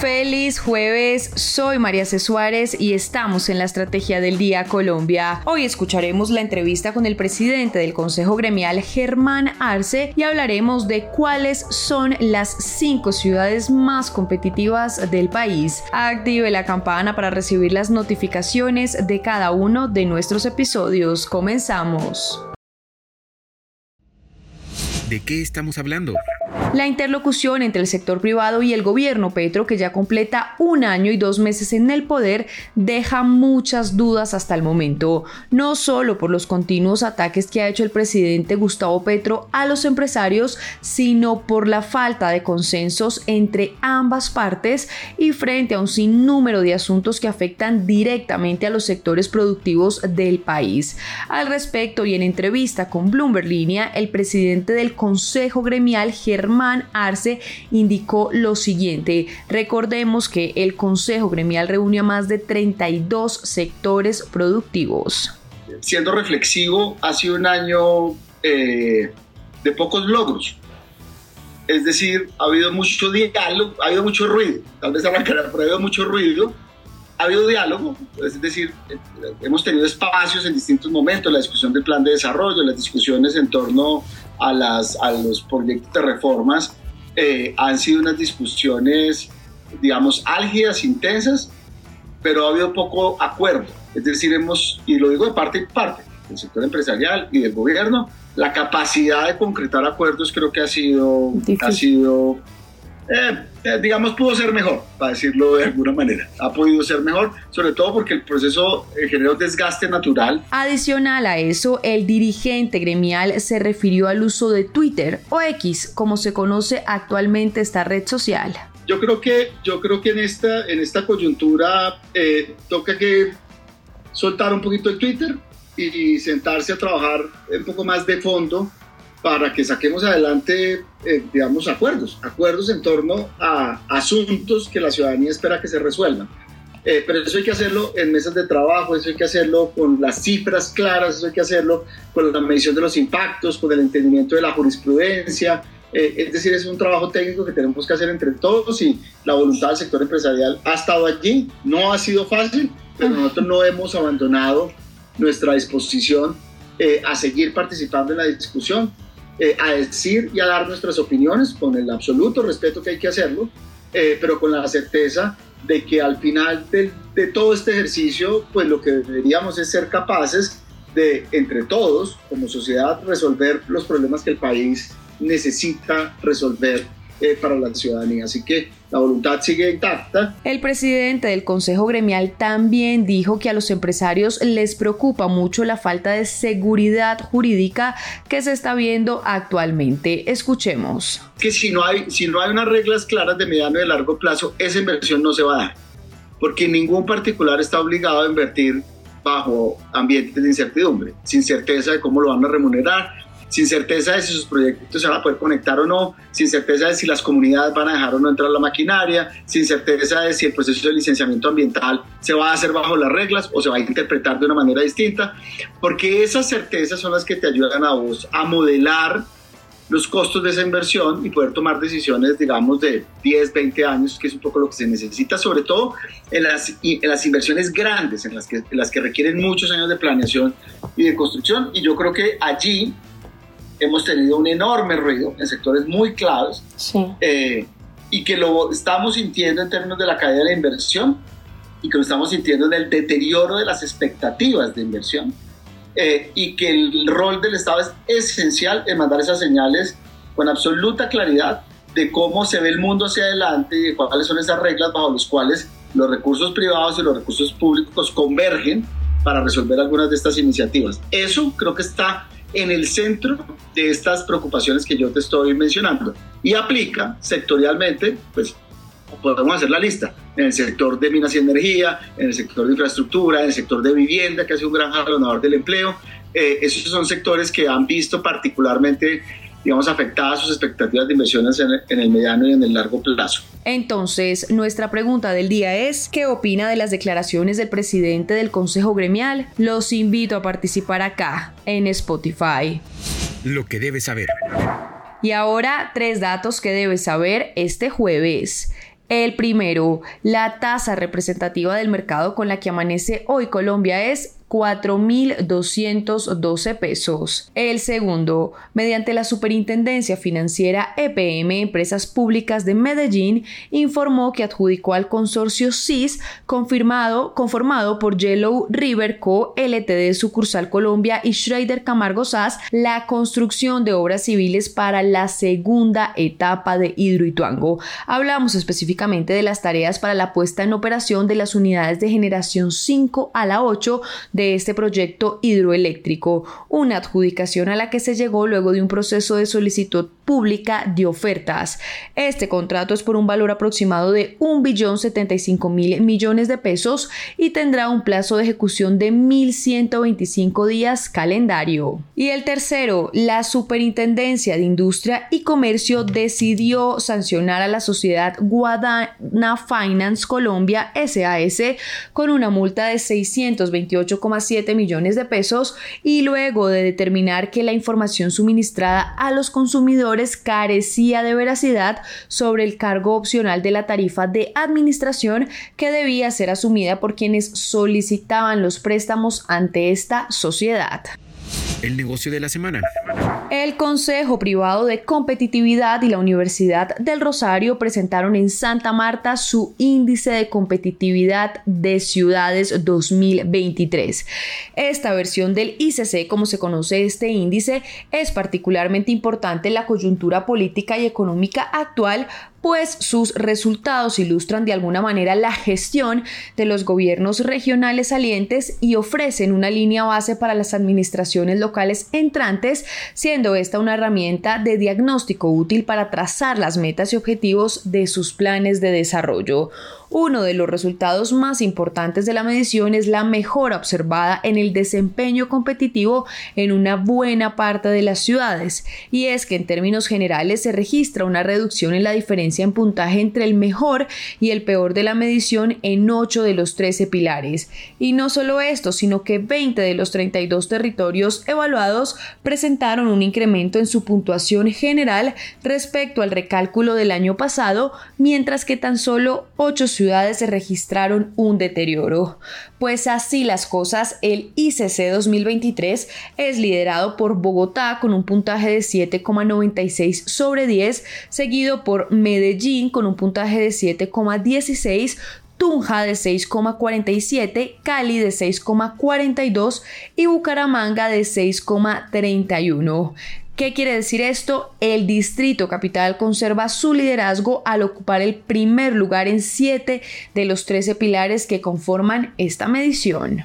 Feliz jueves, soy María C. Suárez y estamos en la Estrategia del Día Colombia. Hoy escucharemos la entrevista con el presidente del Consejo Gremial, Germán Arce, y hablaremos de cuáles son las cinco ciudades más competitivas del país. Active la campana para recibir las notificaciones de cada uno de nuestros episodios. Comenzamos. ¿De qué estamos hablando? La interlocución entre el sector privado y el gobierno Petro, que ya completa un año y dos meses en el poder, deja muchas dudas hasta el momento, no solo por los continuos ataques que ha hecho el presidente Gustavo Petro a los empresarios, sino por la falta de consensos entre ambas partes y frente a un sinnúmero de asuntos que afectan directamente a los sectores productivos del país. Al respecto y en entrevista con Bloomberg Línea, el presidente del Consejo Gremial, Germán Arce, indicó lo siguiente. Recordemos que el Consejo Gremial reúne a más de 32 sectores productivos. Siendo reflexivo, ha sido un año eh, de pocos logros. Es decir, ha habido mucho diálogo, ha habido mucho ruido. Tal vez arrancará, pero ha habido mucho ruido. Ha habido diálogo, es decir, hemos tenido espacios en distintos momentos, la discusión del plan de desarrollo, las discusiones en torno a, las, a los proyectos de reformas eh, han sido unas discusiones, digamos, álgidas, intensas, pero ha habido poco acuerdo. Es decir, hemos, y lo digo de parte y parte, del sector empresarial y del gobierno, la capacidad de concretar acuerdos creo que ha sido, ha sido eh, eh, digamos, pudo ser mejor, para decirlo de alguna manera. Ha podido ser mejor, sobre todo porque el proceso eh, generó desgaste natural. Adicional a eso, el dirigente gremial se refirió al uso de Twitter o X, como se conoce actualmente esta red social. Yo creo que, yo creo que en, esta, en esta coyuntura toca que soltar un poquito el Twitter y sentarse a trabajar un poco más de fondo para que saquemos adelante, eh, digamos, acuerdos, acuerdos en torno a asuntos que la ciudadanía espera que se resuelvan. Eh, pero eso hay que hacerlo en mesas de trabajo, eso hay que hacerlo con las cifras claras, eso hay que hacerlo con la medición de los impactos, con el entendimiento de la jurisprudencia. Eh, es decir, es un trabajo técnico que tenemos que hacer entre todos y la voluntad del sector empresarial ha estado allí. No ha sido fácil, pero nosotros no hemos abandonado nuestra disposición a seguir participando en la discusión eh, a decir y a dar nuestras opiniones con el absoluto respeto que hay que hacerlo, eh, pero con la certeza de que al final de, de, todo este ejercicio, pues lo que deberíamos es ser capaces de, entre todos, como sociedad, resolver los problemas que el país necesita resolver eh, para la ciudadanía. Así que la voluntad sigue intacta. El presidente del Consejo Gremial también dijo que a los empresarios les preocupa mucho la falta de seguridad jurídica que se está viendo actualmente. Escuchemos. Que si no hay, si no hay unas reglas claras de mediano y de largo plazo, esa inversión no se va a dar, porque ningún particular está obligado a invertir bajo ambientes de incertidumbre, sin certeza de cómo lo van a remunerar, sin certeza de si sus proyectos se van a poder conectar o no, sin certeza de si las comunidades van a dejar o no entrar la maquinaria, sin certeza de si el proceso de licenciamiento ambiental se va a hacer bajo las reglas o se va a interpretar de una manera distinta, porque esas certezas son las que te ayudan a vos a modelar los costos de esa inversión y poder tomar decisiones, digamos, de 10, 20 años, que es un poco lo que se necesita, sobre todo en las, en las inversiones grandes, en las, que, en las que requieren muchos años de planeación y de construcción. Y yo creo que allí hemos tenido un enorme ruido en sectores muy claves eh, y que lo estamos sintiendo en términos de la caída de la inversión y que lo estamos sintiendo en el deterioro de las expectativas de inversión eh, y que el rol del Estado es esencial en mandar esas señales con absoluta claridad de cómo se ve el mundo hacia adelante y de cuáles son esas reglas bajo las cuales los recursos privados y los recursos públicos convergen para resolver algunas de estas iniciativas. Eso creo que está en el centro de estas preocupaciones que yo te estoy mencionando y aplica sectorialmente, pues podemos hacer la lista, en el sector de minas y energía, en el sector de infraestructura, en el sector de vivienda, que ha sido un gran jalonador del empleo. Eh, esos son sectores que han visto particularmente digamos, afectadas sus expectativas de inversiones en el, mediano y en el largo plazo. Entonces, nuestra pregunta del día es, ¿qué opina de las declaraciones del presidente del Consejo Gremial? Los invito a participar acá, en Spotify. Lo que debes saber. Y ahora, tres datos que debes saber este jueves. El primero, la tasa representativa del mercado con la que amanece hoy Colombia es 4.212 pesos. El segundo, mediante la Superintendencia Financiera EPM Empresas Públicas de Medellín, informó que adjudicó al consorcio CIS confirmado, conformado por Yellow River Co. LTD Sucursal Colombia y Schrader Camargo SAS la construcción de obras civiles para la segunda etapa de Hidroituango. Hablamos específicamente de las tareas para la puesta en operación de las unidades de generación 5 a la 8 de este proyecto hidroeléctrico, una adjudicación a la que se llegó luego de un proceso de solicitud pública de ofertas. Este contrato es por un valor aproximado de 1.075 mil millones de pesos y tendrá un plazo de ejecución de 1.125 días calendario. Y el tercero, la Superintendencia de Industria y Comercio decidió sancionar a la sociedad Guadana Finance Colombia SAS con una multa de 628 7 millones de pesos y luego de determinar que la información suministrada a los consumidores carecía de veracidad sobre el cargo opcional de la tarifa de administración que debía ser asumida por quienes solicitaban los préstamos ante esta sociedad. El negocio de la semana. El Consejo Privado de Competitividad y la Universidad del Rosario presentaron en Santa Marta su índice de competitividad de ciudades 2023. Esta versión del ICC, como se conoce este índice, es particularmente importante en la coyuntura política y económica actual pues sus resultados ilustran de alguna manera la gestión de los gobiernos regionales salientes y ofrecen una línea base para las administraciones locales entrantes, siendo esta una herramienta de diagnóstico útil para trazar las metas y objetivos de sus planes de desarrollo. Uno de los resultados más importantes de la medición es la mejora observada en el desempeño competitivo en una buena parte de las ciudades, y es que en términos generales se registra una reducción en la diferencia en puntaje entre el mejor y el peor de la medición en 8 de los 13 pilares. Y no solo esto, sino que 20 de los 32 territorios evaluados presentaron un incremento en su puntuación general respecto al recálculo del año pasado, mientras que tan solo 8 ciudades se registraron un deterioro. Pues así las cosas, el ICC 2023 es liderado por Bogotá con un puntaje de 7,96 sobre 10, seguido por Medellín con un puntaje de 7,16, Tunja de 6,47, Cali de 6,42 y Bucaramanga de 6,31. ¿Qué quiere decir esto? El Distrito Capital conserva su liderazgo al ocupar el primer lugar en 7 de los 13 pilares que conforman esta medición.